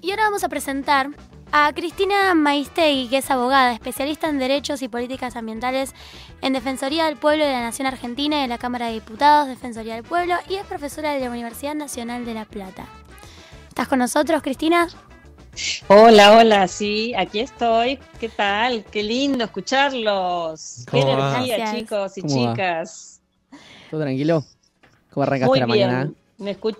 Y ahora vamos a presentar a Cristina Maistegui, que es abogada, especialista en derechos y políticas ambientales en Defensoría del Pueblo de la Nación Argentina y de la Cámara de Diputados, Defensoría del Pueblo, y es profesora de la Universidad Nacional de La Plata. ¿Estás con nosotros, Cristina? Hola, hola, sí, aquí estoy. ¿Qué tal? Qué lindo escucharlos. Qué energía, chicos y chicas. ¿Todo tranquilo? ¿Cómo arrancaste la mañana?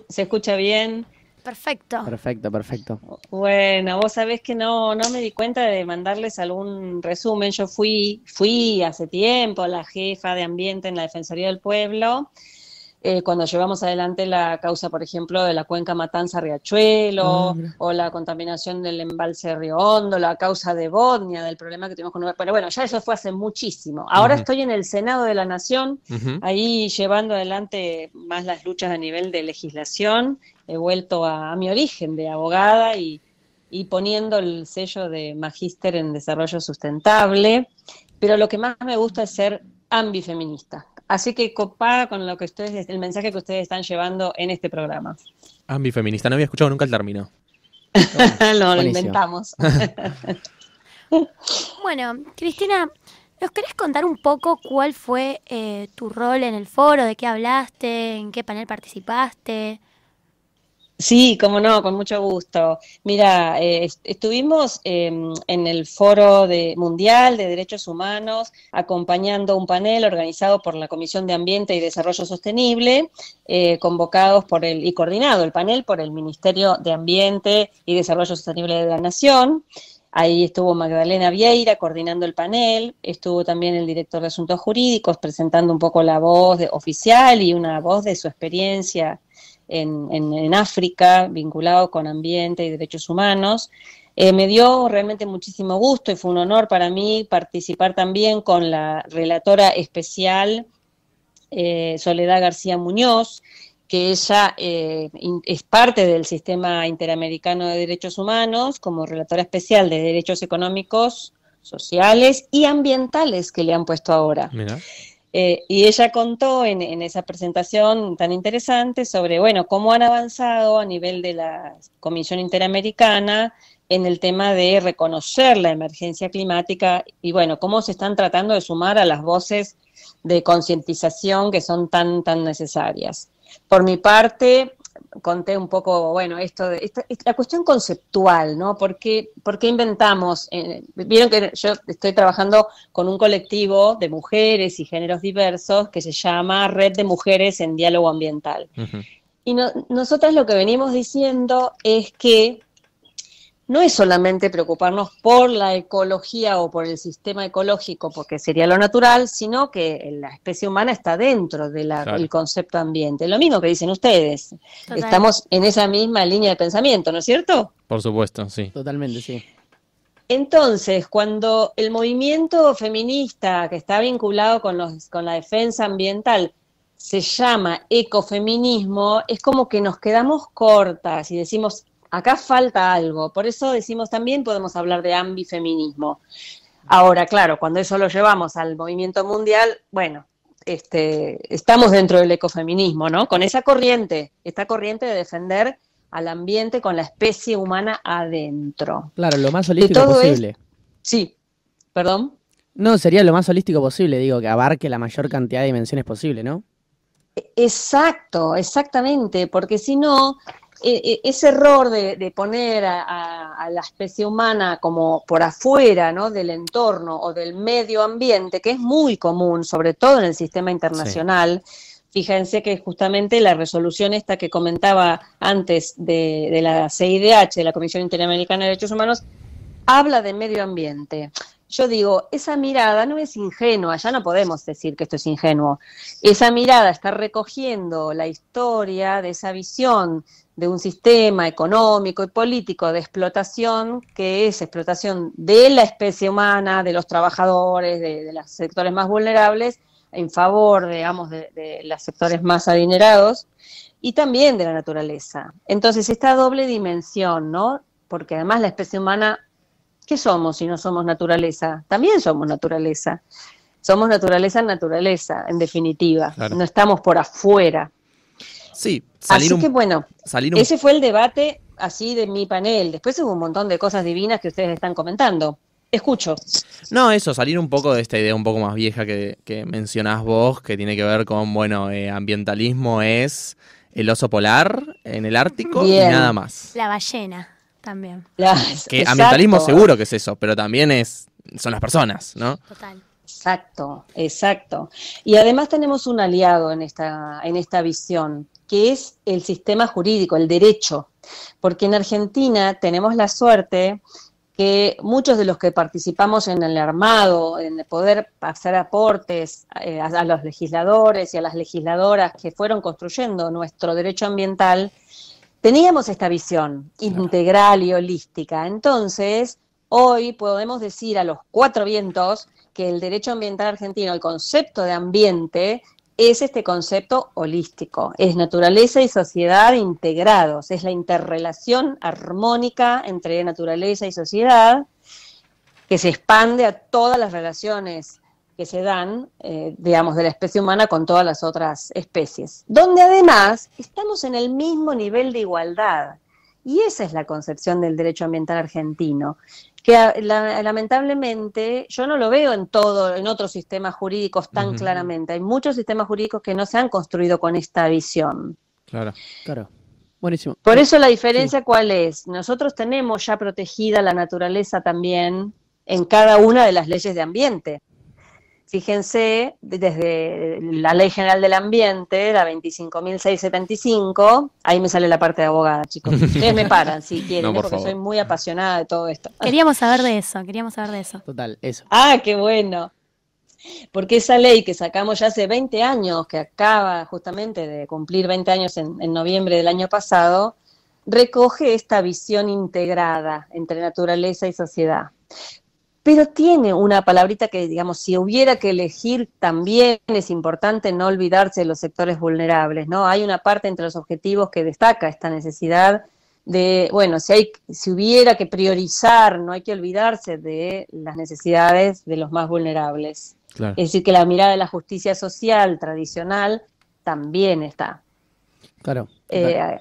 ¿Se escucha bien? Perfecto. Perfecto, perfecto. Bueno, vos sabés que no, no me di cuenta de mandarles algún resumen. Yo fui, fui hace tiempo la jefa de ambiente en la Defensoría del Pueblo eh, cuando llevamos adelante la causa, por ejemplo, de la cuenca Matanza-Riachuelo, ah, o la contaminación del embalse Río Hondo, la causa de Bodnia, del problema que tuvimos con... Pero bueno, ya eso fue hace muchísimo. Ahora estoy en el Senado de la Nación, ahí llevando adelante más las luchas a nivel de legislación. He vuelto a, mi origen de abogada y, y poniendo el sello de magíster en desarrollo sustentable. Pero lo que más me gusta es ser ambifeminista. Así que copada con lo que ustedes, el mensaje que ustedes están llevando en este programa. Ambifeminista, no había escuchado nunca el término. no, lo inventamos. bueno, Cristina, ¿nos querés contar un poco cuál fue eh, tu rol en el foro? ¿De qué hablaste? ¿En qué panel participaste? Sí, como no, con mucho gusto. Mira, eh, estuvimos em, en el Foro de, Mundial de Derechos Humanos acompañando un panel organizado por la Comisión de Ambiente y Desarrollo Sostenible, eh, convocados por el y coordinado el panel por el Ministerio de Ambiente y Desarrollo Sostenible de la Nación. Ahí estuvo Magdalena Vieira coordinando el panel, estuvo también el director de Asuntos Jurídicos presentando un poco la voz oficial y una voz de su experiencia en, África, vinculado con ambiente y derechos humanos. Eh, me dio realmente muchísimo gusto y fue un honor para mí participar también con la relatora especial eh, Soledad García Muñoz, que ella eh, es parte del sistema interamericano de derechos humanos como relatora especial de derechos económicos, sociales y ambientales que le han puesto ahora. Eh, y ella contó en, esa presentación tan interesante sobre, bueno, cómo han avanzado a nivel de la Comisión Interamericana en el tema de reconocer la emergencia climática y, bueno, cómo se están tratando de sumar a las voces de concientización que son tan, tan necesarias. Por mi parte, conté un poco, bueno, esto de la cuestión conceptual, ¿no? ¿Por qué, inventamos? Eh, vieron que yo estoy trabajando con un colectivo de mujeres y géneros diversos que se llama Red de Mujeres en Diálogo Ambiental. Y nosotras lo que venimos diciendo es que no es solamente preocuparnos por la ecología o por el sistema ecológico, porque sería lo natural, sino que la especie humana está dentro del concepto ambiente. Lo mismo que dicen ustedes. Estamos en esa misma línea de pensamiento, ¿no es cierto? Por supuesto, sí. Totalmente, sí. Entonces, cuando el movimiento feminista que está vinculado con, los, con la defensa ambiental se llama ecofeminismo, es como que nos quedamos cortas y decimos, acá falta algo. Por eso decimos también podemos hablar de ambifeminismo. Ahora, claro, cuando eso lo llevamos al movimiento mundial, bueno, este, estamos dentro del ecofeminismo, ¿no? Con esa corriente, esta corriente de defender al ambiente con la especie humana adentro. Claro, lo más holístico posible. sí, perdón. No, sería lo más holístico posible, digo, que abarque la mayor cantidad de dimensiones posible, ¿no? Exacto, exactamente, porque si no, e, e, ese error de, poner a, la especie humana como por afuera ¿no? del entorno o del medio ambiente, que es muy común, sobre todo en el sistema internacional, fíjense que justamente la resolución esta que comentaba antes de, de la CIDH, de la Comisión Interamericana de Derechos Humanos, habla de medio ambiente. Yo digo, esa mirada no es ingenua, ya no podemos decir que esto es ingenuo. Esa mirada está recogiendo la historia de esa visión de un sistema económico y político de explotación, que es explotación de la especie humana, de los trabajadores, de, los sectores más vulnerables, en favor, digamos, de, los sectores más adinerados, y también de la naturaleza. Entonces, esta doble dimensión, ¿no? Porque además la especie humana, ¿qué somos si no somos naturaleza? También somos naturaleza. Somos naturaleza en naturaleza, en definitiva. No estamos por afuera. Sí, salir Así que bueno, ese fue el debate así de mi panel. Después hubo un montón de cosas divinas que ustedes están comentando. Escucho. No, eso, salir un poco de esta idea un poco más vieja que, que mencionás vos, que tiene que ver con, bueno, eh, ambientalismo es el oso polar en el Ártico y nada más. La ballena también. Que exacto. ambientalismo seguro que es eso, pero también es son las personas, ¿no? Total. Exacto, exacto. Y además tenemos un aliado en esta, en esta visión, que es el sistema jurídico, el derecho. Porque en Argentina tenemos la suerte que muchos de los que participamos en el armado, en poder hacer aportes eh, a, a los legisladores y a las legisladoras que fueron construyendo nuestro derecho ambiental, teníamos esta visión integral y holística. Entonces, hoy podemos decir a los cuatro vientos que el derecho ambiental argentino, el concepto de ambiente, es este concepto holístico, es naturaleza y sociedad integrados, es la interrelación armónica entre naturaleza y sociedad que se expande a todas las relaciones que se dan, eh, digamos, de la especie humana con todas las otras especies, donde además estamos en el mismo nivel de igualdad. Y esa es la concepción del derecho ambiental argentino, que a- la- lamentablemente yo no lo veo en todo, en otros sistemas jurídicos tan claramente. Hay muchos sistemas jurídicos que no se han construido con esta visión. Claro. Claro. Buenísimo. Por eso la diferencia cuál es. Nosotros tenemos ya protegida la naturaleza también en cada una de las leyes de ambiente. Fíjense, desde la Ley General del Ambiente, la 25.675, ahí me sale la parte de abogada, chicos. Ustedes me paran si quieren, No, por porque favor. soy muy apasionada de todo esto. Queríamos saber de eso, queríamos saber de eso. Total, eso. Ah, qué bueno. Porque esa ley que sacamos ya hace 20 años, que acaba justamente de cumplir 20 años en, en noviembre del año pasado, recoge esta visión integrada entre naturaleza y sociedad. Pero tiene una palabrita que, digamos, si hubiera que elegir, también es importante no olvidarse de los sectores vulnerables, ¿no? Hay una parte entre los objetivos que destaca esta necesidad de, bueno, si, hay, si hubiera que priorizar, no hay que olvidarse de las necesidades de los más vulnerables. Claro. Es decir, que la mirada de la justicia social tradicional también está. Claro. total. Eh,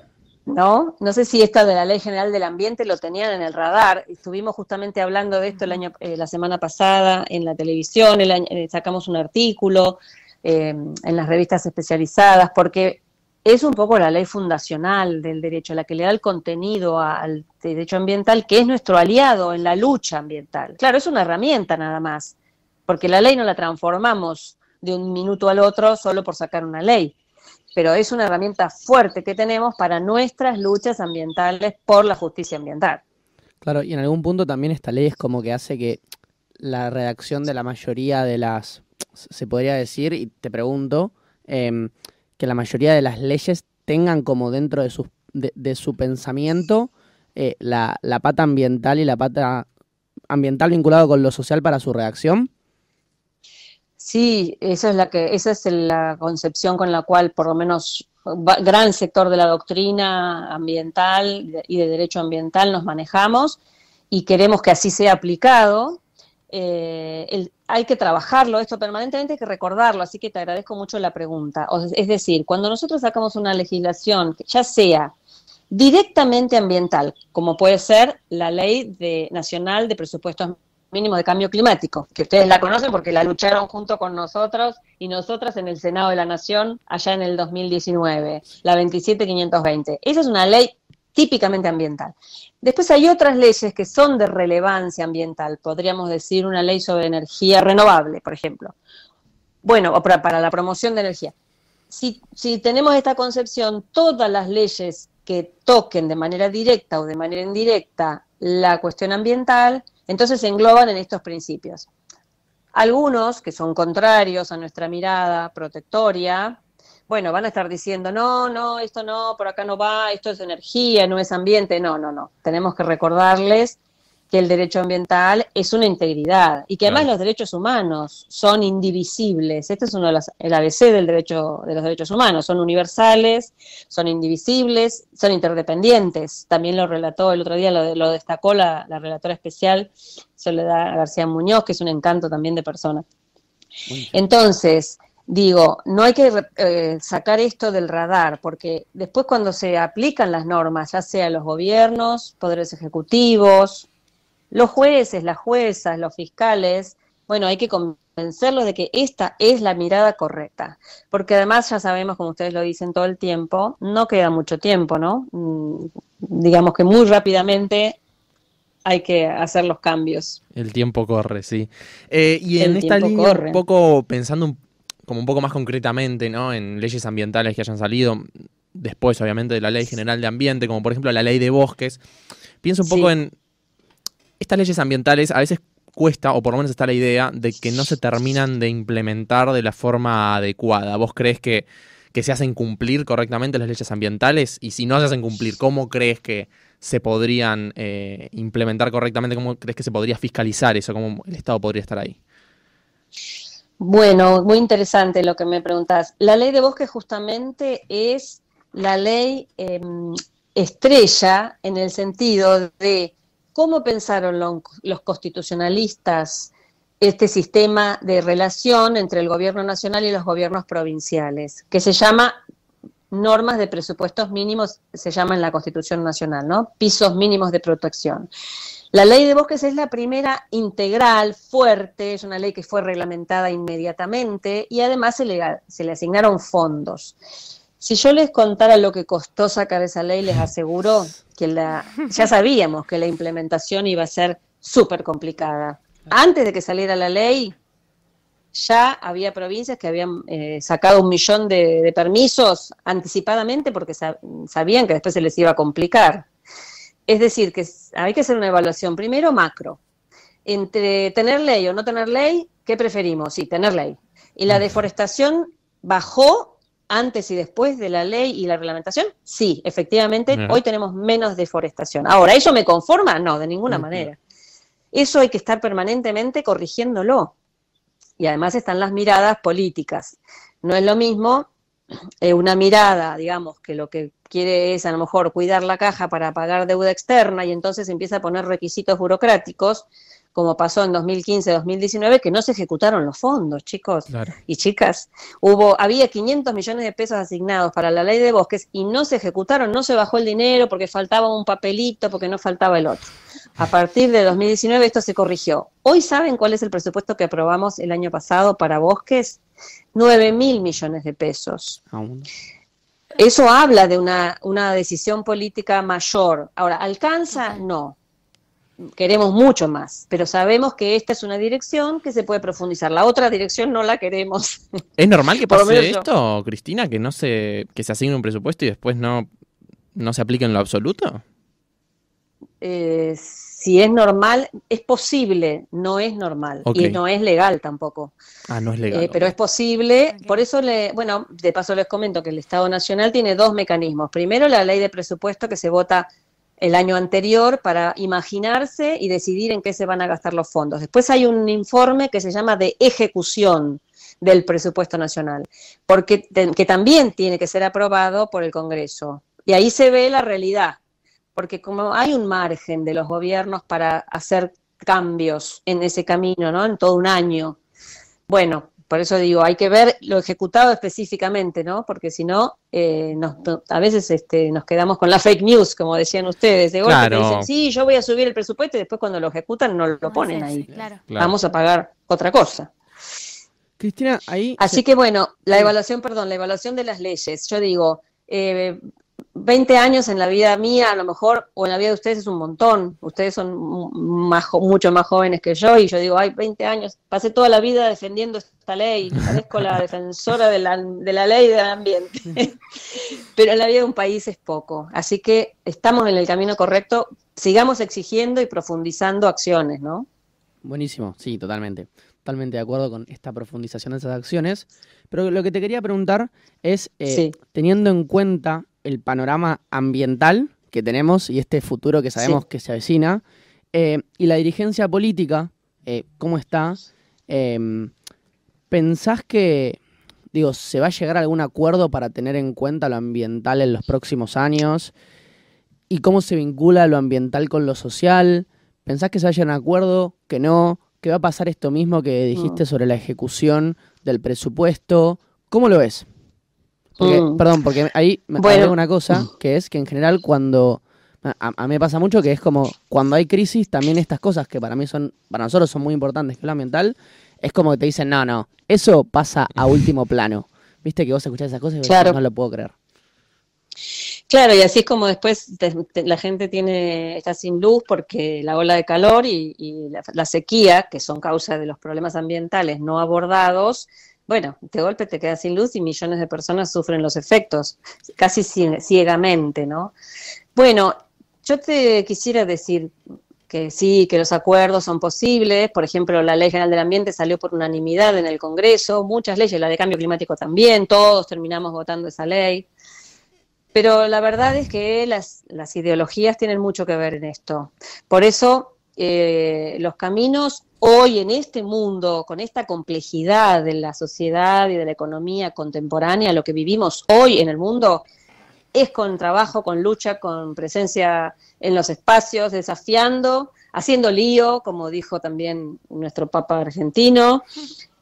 ¿No? No sé si esta de la Ley General del Ambiente lo tenían en el radar. Estuvimos justamente hablando de esto el año, eh, la semana pasada en la televisión, el año- eh, sacamos un artículo eh, en las revistas especializadas, porque es un poco la ley fundacional del derecho, la que le da el contenido al derecho ambiental, que es nuestro aliado en la lucha ambiental. Claro, es una herramienta nada más, porque la ley no la transformamos de un minuto al otro solo por sacar una ley pero es una herramienta fuerte que tenemos para nuestras luchas ambientales por la justicia ambiental. Claro, y en algún punto también esta ley es como que hace que la redacción de la mayoría de las, se podría decir, y te pregunto, em, que la mayoría de las leyes tengan como dentro de, de, de su pensamiento eh, la, la pata ambiental y la pata ambiental vinculado con lo social para su redacción. Sí, esa es la que, esa es la concepción con la cual por lo menos gran sector de la doctrina ambiental y de derecho ambiental nos manejamos y queremos que así sea aplicado. Eh, hay que trabajarlo esto permanentemente, hay que recordarlo, así que te agradezco mucho la pregunta. Es decir, cuando nosotros sacamos una legislación, ya sea directamente ambiental, como puede ser la Ley de, Nacional de Presupuestos Mínimos de Cambio Climático, que ustedes la conocen porque la lucharon junto con nosotros y nosotras en el Senado de la Nación allá en el 2019, la 27520. Esa es una ley típicamente ambiental. Después hay otras leyes que son de relevancia ambiental, podríamos decir una ley sobre energía renovable, por ejemplo. Bueno, para la promoción de energía. Si, si tenemos esta concepción, todas las leyes que toquen de manera directa o de manera indirecta la cuestión ambiental, entonces se engloban en estos principios. Algunos que son contrarios a nuestra mirada protectoria, bueno, van a estar diciendo, no, no, esto no, por acá no va, esto es energía, no es ambiente. No, no, no. Tenemos que recordarles que el derecho ambiental es una integridad y que además Claro. los derechos humanos son indivisibles. Este es uno de los, el ABC del derecho, de los derechos humanos. Son universales, son indivisibles, son interdependientes. También lo relató el otro día, lo, lo destacó la, la relatora especial Soledad García Muñoz, que es un encanto también de persona. Entonces, digo, no hay que eh, sacar esto del radar, porque después cuando se aplican las normas, ya sea los gobiernos, poderes ejecutivos, los jueces, las juezas, los fiscales, bueno, hay que convencerlos de que esta es la mirada correcta, porque además ya sabemos, como ustedes lo dicen todo el tiempo, no queda mucho tiempo, ¿no? Mm, digamos que muy rápidamente hay que hacer los cambios. El tiempo corre, sí. Eh, y en esta línea, un poco pensando como un poco más concretamente, ¿no? En leyes ambientales que hayan salido después, obviamente, de la Ley General de Ambiente, como por ejemplo la Ley de Bosques, pienso un poco en estas leyes ambientales a veces cuesta, o por lo menos está la idea, de que no se terminan de implementar de la forma adecuada. ¿Vos crees que, se hacen cumplir correctamente las leyes ambientales? Y si no se hacen cumplir, ¿cómo crees que se podrían eh, implementar correctamente? ¿Cómo crees que se podría fiscalizar eso? ¿Cómo el Estado podría estar ahí? Bueno, muy interesante lo que me preguntas. La ley de bosques justamente es la ley em, estrella en el sentido de cómo pensaron los constitucionalistas este sistema de relación entre el gobierno nacional y los gobiernos provinciales, que se llama normas de presupuestos mínimos, se llama en la Constitución Nacional, ¿no? Pisos mínimos de protección. La ley de bosques es la primera integral, fuerte, es una ley que fue reglamentada inmediatamente y además se le, asignaron fondos. Si yo les contara lo que costó sacar esa ley, les aseguro que la, ya sabíamos que la implementación iba a ser súper complicada. Antes de que saliera la ley, ya había provincias que habían eh, sacado un millón de, permisos anticipadamente porque sabían que después se les iba a complicar. Es decir, que hay que hacer una evaluación primero macro. Entre tener ley o no tener ley, ¿qué preferimos? Sí, tener ley. Y la deforestación bajó antes y después de la ley y la reglamentación? Sí, efectivamente, hoy tenemos menos deforestación. Ahora, ¿eso me conforma? No, de ninguna manera. Eso hay que estar permanentemente corrigiéndolo. Y además están las miradas políticas. No es lo mismo eh, una mirada, digamos, que lo que quiere es a lo mejor cuidar la caja para pagar deuda externa y entonces empieza a poner requisitos burocráticos como pasó en 2015-2019, que no se ejecutaron los fondos, chicos y chicas. Hubo, había 500 millones de pesos asignados para la ley de bosques y no se ejecutaron, no se bajó el dinero porque faltaba un papelito, porque no faltaba el otro. A partir de 2019 esto se corrigió. Hoy saben cuál es el presupuesto que aprobamos el año pasado para bosques? 9 mil millones de pesos. Eso habla de una, una decisión política mayor. Ahora, ¿alcanza? No queremos mucho más, pero sabemos que esta es una dirección que se puede profundizar. La otra dirección no la queremos. ¿Es normal que pase esto, Cristina, que no se que se asigne un presupuesto y después no, no se aplique en lo absoluto? Eh, si es normal, es posible, no es normal y no es legal tampoco. Ah, no es legal. Eh, pero es posible, por eso le, bueno, de paso les comento que el Estado Nacional tiene dos mecanismos. Primero, la ley de presupuesto que se vota el año anterior para imaginarse y decidir en qué se van a gastar los fondos. Después hay un informe que se llama de ejecución del presupuesto nacional, porque que también tiene que ser aprobado por el Congreso. Y ahí se ve la realidad, porque como hay un margen de los gobiernos para hacer cambios en ese camino, ¿no? En todo un año. Bueno, por eso digo, hay que ver lo ejecutado específicamente, ¿no? Porque si no, eh, a veces este, nos quedamos con la fake news, como decían ustedes, de golpe dicen, sí, yo voy a subir el presupuesto y después cuando lo ejecutan no lo ponen ahí. Vamos a pagar otra cosa. Cristina, ahí... Así que bueno, la evaluación, perdón, la evaluación de las leyes. Yo digo, eh, 20 años en la vida mía, a lo mejor, o en la vida de ustedes es un montón. Ustedes son mucho más jóvenes que yo, y yo digo, ay, 20 años, pasé toda la vida defendiendo esta ley, parezco la defensora de la, de la ley del ambiente. Pero en la vida de un país es poco. Así que estamos en el camino correcto, sigamos exigiendo y profundizando acciones, ¿no? Buenísimo, sí, totalmente. Totalmente de acuerdo con esta profundización de esas acciones. Pero lo que te quería preguntar es, eh, teniendo en cuenta el panorama ambiental que tenemos y este futuro que sabemos que se avecina, eh, y la dirigencia política, eh, ¿cómo está? Em, ¿Pensás que, digo, se va a llegar a algún acuerdo para tener en cuenta lo ambiental en los próximos años? ¿Y cómo se vincula lo ambiental con lo social? ¿Pensás que se haya un acuerdo? ¿Que no? ¿Que va a pasar esto mismo que dijiste sobre la ejecución del presupuesto. ¿Cómo lo ves? Mm. Perdón, porque ahí me bueno. una cosa, que es que en general cuando... A, mí me pasa mucho que es como cuando hay crisis, también estas cosas que para mí son, para nosotros son muy importantes, que es lo ambiental, es como que te dicen, no, no, eso pasa a último plano. Viste que vos escuchás esas cosas y claro. no lo puedo creer. Claro, y así es como después la gente tiene está sin luz porque la ola de calor y, la, sequía, que son causa de los problemas ambientales no abordados, bueno, de golpe te quedas sin luz y millones de personas sufren los efectos, casi ciegamente, ¿no? Bueno, yo te quisiera decir que sí, que los acuerdos son posibles. Por ejemplo, la Ley General del Ambiente salió por unanimidad en el Congreso, muchas leyes, la de cambio climático también, todos terminamos votando esa ley. Pero la verdad es que las, las ideologías tienen mucho que ver en esto. Por eso eh, los caminos hoy en este mundo, con esta complejidad de la sociedad y de la economía contemporánea, lo que vivimos hoy en el mundo, es con trabajo, con lucha, con presencia en los espacios, desafiando, haciendo lío, como dijo también nuestro Papa argentino,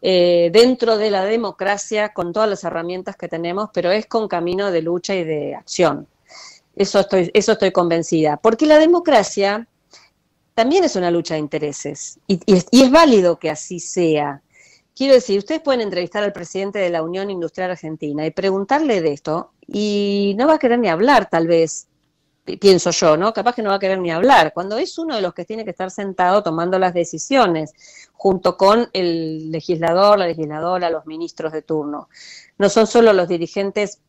eh, dentro de la democracia, con todas las herramientas que tenemos, pero es con camino de lucha y de acción. Eso estoy, eso estoy convencida. Porque la democracia también es una lucha de intereses y, es, válido que así sea. Quiero decir, ustedes pueden entrevistar al presidente de la Unión Industrial Argentina y preguntarle de esto y no va a querer ni hablar, tal vez, pienso yo, ¿no? Capaz que no va a querer ni hablar, cuando es uno de los que tiene que estar sentado tomando las decisiones, junto con el legislador, la legisladora, los ministros de turno. No son solo los dirigentes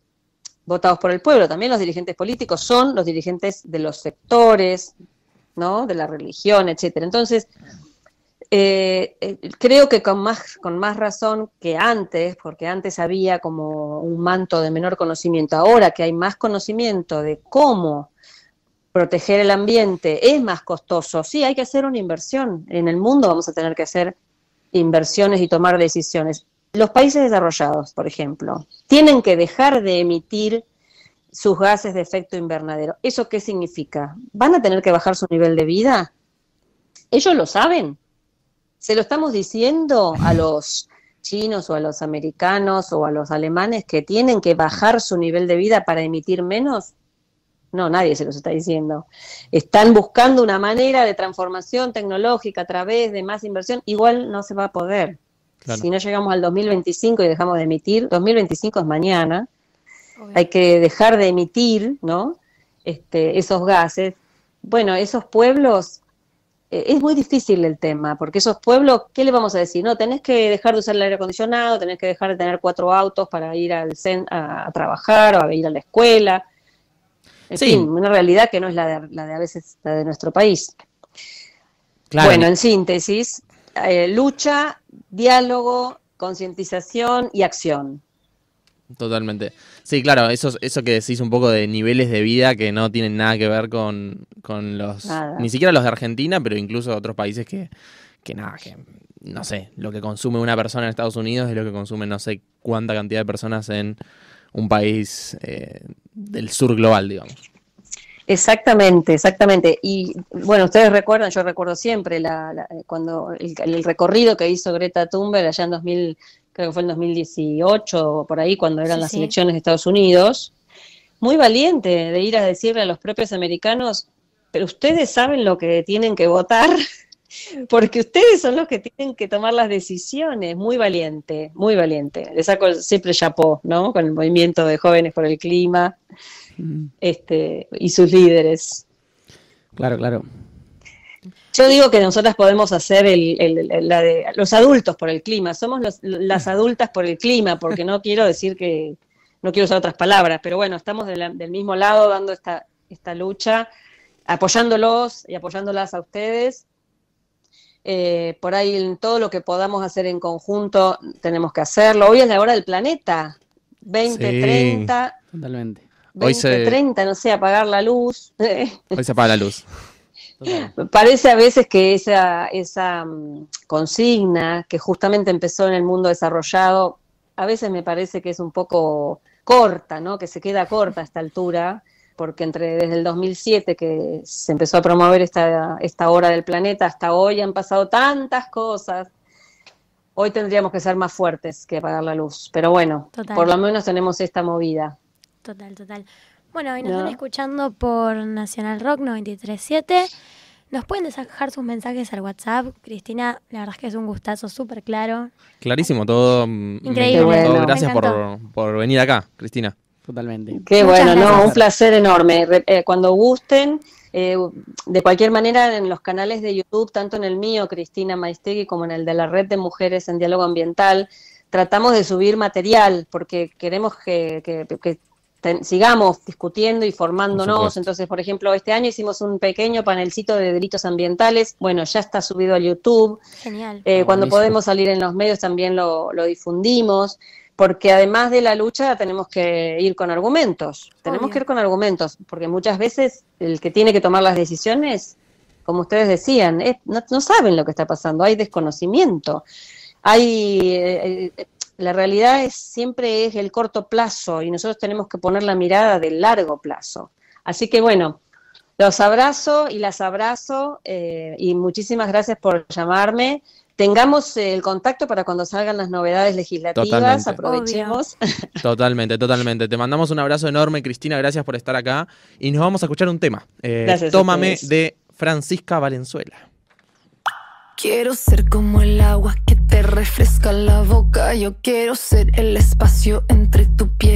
votados por el pueblo, también los dirigentes políticos son los dirigentes de los sectores, ¿no? De la religión, etcétera. Entonces, eh, eh, creo que con más, con más razón que antes, porque antes había como un manto de menor conocimiento, ahora que hay más conocimiento de cómo proteger el ambiente es más costoso, sí, hay que hacer una inversión. En el mundo vamos a tener que hacer inversiones y tomar decisiones. Los países desarrollados, por ejemplo, tienen que dejar de emitir sus gases de efecto invernadero. ¿Eso qué significa? ¿Van a tener que bajar su nivel de vida? Ellos lo saben. Se lo estamos diciendo a los chinos o a los americanos o a los alemanes que tienen que bajar su nivel de vida para emitir menos. No, nadie se los está diciendo. Están buscando una manera de transformación tecnológica a través de más inversión. Igual no se va a poder. Si no llegamos al 2025 y dejamos de emitir, 2025 es mañana, hay que dejar de emitir, ¿no? Este, esos gases. Bueno, esos pueblos, eh, es muy difícil el tema, porque esos pueblos, ¿qué le vamos a decir? No, tenés que dejar de usar el aire acondicionado, tenés que dejar de tener cuatro autos para ir al a, trabajar o a ir a la escuela. En fin, una realidad que no es la de, la de a veces la de nuestro país. Bueno, en síntesis, eh, lucha, diálogo, concientización y acción. Totalmente. Sí, claro, eso, eso que decís un poco de niveles de vida que no tienen nada que ver con, los, ni siquiera los de Argentina, pero incluso otros países que, que nada, que no sé, lo que consume una persona en Estados Unidos es lo que consume no sé cuánta cantidad de personas en un país eh, del sur global, digamos. Exactamente, exactamente. Y bueno, ustedes recuerdan, yo recuerdo siempre la, cuando el, recorrido que hizo Greta Thunberg allá en 2000, creo que fue en 2018 o por ahí, cuando eran las elecciones de Estados Unidos, muy valiente de ir a decirle a los propios americanos, pero ustedes saben lo que tienen que votar, porque ustedes son los que tienen que tomar las decisiones, muy valiente, muy valiente. Le saco siempre chapó, ¿no? Con el movimiento de jóvenes por el clima mm. este, y sus líderes. Claro, claro. Yo digo que nosotras podemos hacer el, la de los adultos por el clima, somos las adultas por el clima, porque no quiero decir que, no quiero usar otras palabras, pero bueno, estamos del mismo lado dando esta, esta lucha, apoyándolos y apoyándolas a ustedes. Eh, por ahí en todo lo que podamos hacer en conjunto tenemos que hacerlo. Hoy es la hora del planeta, 2030. totalmente. 2030, no sé, apagar la luz. Hoy se apaga la luz. Parece a veces que esa, esa mm, consigna que justamente empezó en el mundo desarrollado, a veces me parece que es un poco corta, ¿no? que se queda corta a esta altura, porque entre desde el 2007 que se empezó a promover esta, esta hora del planeta hasta hoy han pasado tantas cosas. hoy tendríamos que ser más fuertes que apagar la luz. Pero bueno, por lo menos tenemos esta movida. Total, total. Bueno, hoy nos están escuchando por Nacional Rock 937. Nos pueden dejar sus mensajes al WhatsApp. Cristina, la verdad es que es un gustazo súper claro. Clarísimo todo. Mm, Increíble. Gracias por, por, venir acá, Cristina. Totalmente. Qué bueno, no, un placer enorme. Eh, cuando gusten, eh, de cualquier manera, en los canales de YouTube, tanto en el mío, Cristina Maistegui, como en el de la Red de Mujeres en Diálogo Ambiental, tratamos de subir material porque queremos que, que sigamos discutiendo y formándonos. Entonces, por ejemplo, este año hicimos un pequeño panelcito de delitos ambientales. Bueno, ya está subido a YouTube. Genial. Eh, cuando podemos salir en los medios también lo, difundimos. Porque además de la lucha tenemos que ir con argumentos. Tenemos que ir con argumentos. Porque muchas veces el que tiene que tomar las decisiones, como ustedes decían, no, saben lo que está pasando. Hay desconocimiento. Hay. Eh, eh, la realidad es siempre es el corto plazo y nosotros tenemos que poner la mirada del largo plazo. Así que bueno, los abrazo y las abrazo eh, y muchísimas gracias por llamarme. Tengamos el contacto para cuando salgan las novedades legislativas, aprovechemos. Totalmente, totalmente. Te mandamos un abrazo enorme, Cristina, gracias por estar acá y nos vamos a escuchar un tema. Eh, tómame de Francisca Valenzuela. Quiero ser como el agua que te refresca la boca. Yo quiero ser el espacio entre tu piel